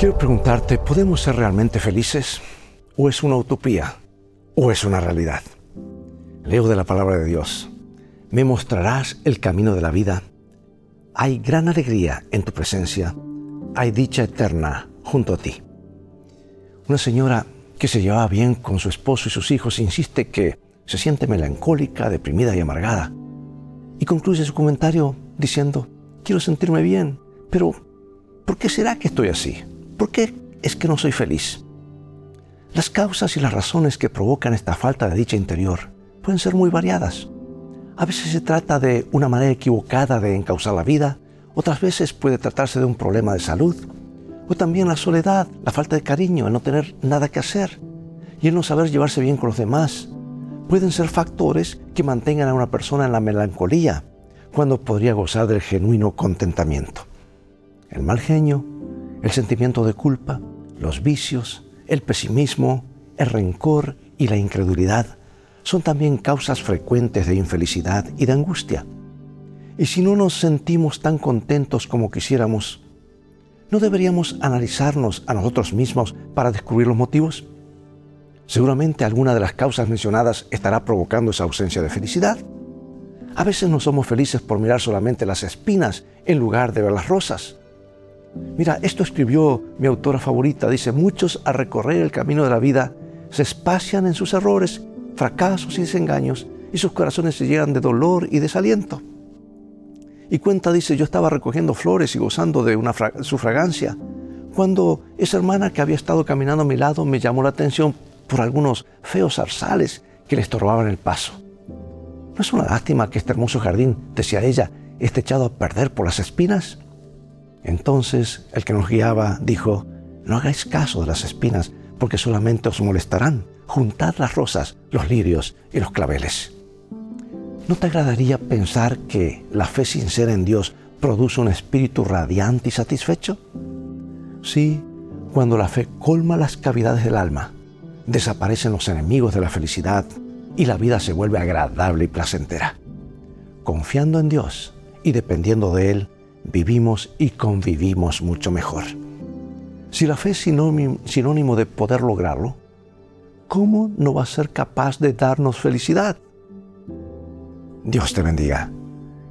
Quiero preguntarte, ¿podemos ser realmente felices? ¿O es una utopía? ¿O es una realidad? Leo de la palabra de Dios. Me mostrarás el camino de la vida. Hay gran alegría en tu presencia. Hay dicha eterna junto a ti. Una señora que se llevaba bien con su esposo y sus hijos insiste que se siente melancólica, deprimida y amargada. Y concluye su comentario diciendo, quiero sentirme bien, pero ¿por qué será que estoy así? ¿Por qué es que no soy feliz? Las causas y las razones que provocan esta falta de dicha interior pueden ser muy variadas. A veces se trata de una manera equivocada de encauzar la vida, otras veces puede tratarse de un problema de salud, o también la soledad, la falta de cariño, el no tener nada que hacer y el no saber llevarse bien con los demás. Pueden ser factores que mantengan a una persona en la melancolía, cuando podría gozar del genuino contentamiento. El mal genio el sentimiento de culpa, los vicios, el pesimismo, el rencor y la incredulidad son también causas frecuentes de infelicidad y de angustia. Y si no nos sentimos tan contentos como quisiéramos, ¿no deberíamos analizarnos a nosotros mismos para descubrir los motivos? Seguramente alguna de las causas mencionadas estará provocando esa ausencia de felicidad. A veces no somos felices por mirar solamente las espinas en lugar de ver las rosas. Mira, esto escribió mi autora favorita. Dice, muchos al recorrer el camino de la vida se espacian en sus errores, fracasos y desengaños, y sus corazones se llenan de dolor y desaliento. Y cuenta, dice, yo estaba recogiendo flores y gozando de su fragancia, cuando esa hermana que había estado caminando a mi lado me llamó la atención por algunos feos zarzales que le estorbaban el paso. ¿No es una lástima que este hermoso jardín, decía ella, esté echado a perder por las espinas? Entonces el que nos guiaba dijo, no hagáis caso de las espinas, porque solamente os molestarán. Juntad las rosas, los lirios y los claveles. ¿No te agradaría pensar que la fe sincera en Dios produce un espíritu radiante y satisfecho? Sí, cuando la fe colma las cavidades del alma, desaparecen los enemigos de la felicidad y la vida se vuelve agradable y placentera. Confiando en Dios y dependiendo de Él, vivimos y convivimos mucho mejor. Si la fe es sinónimo de poder lograrlo, ¿cómo no va a ser capaz de darnos felicidad? Dios te bendiga.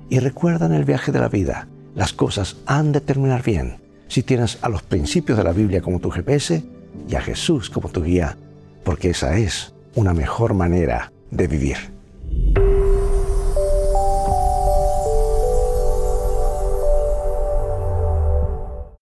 Y recuerda en el viaje de la vida, las cosas han de terminar bien si tienes a los principios de la Biblia como tu GPS y a Jesús como tu guía, porque esa es una mejor manera de vivir.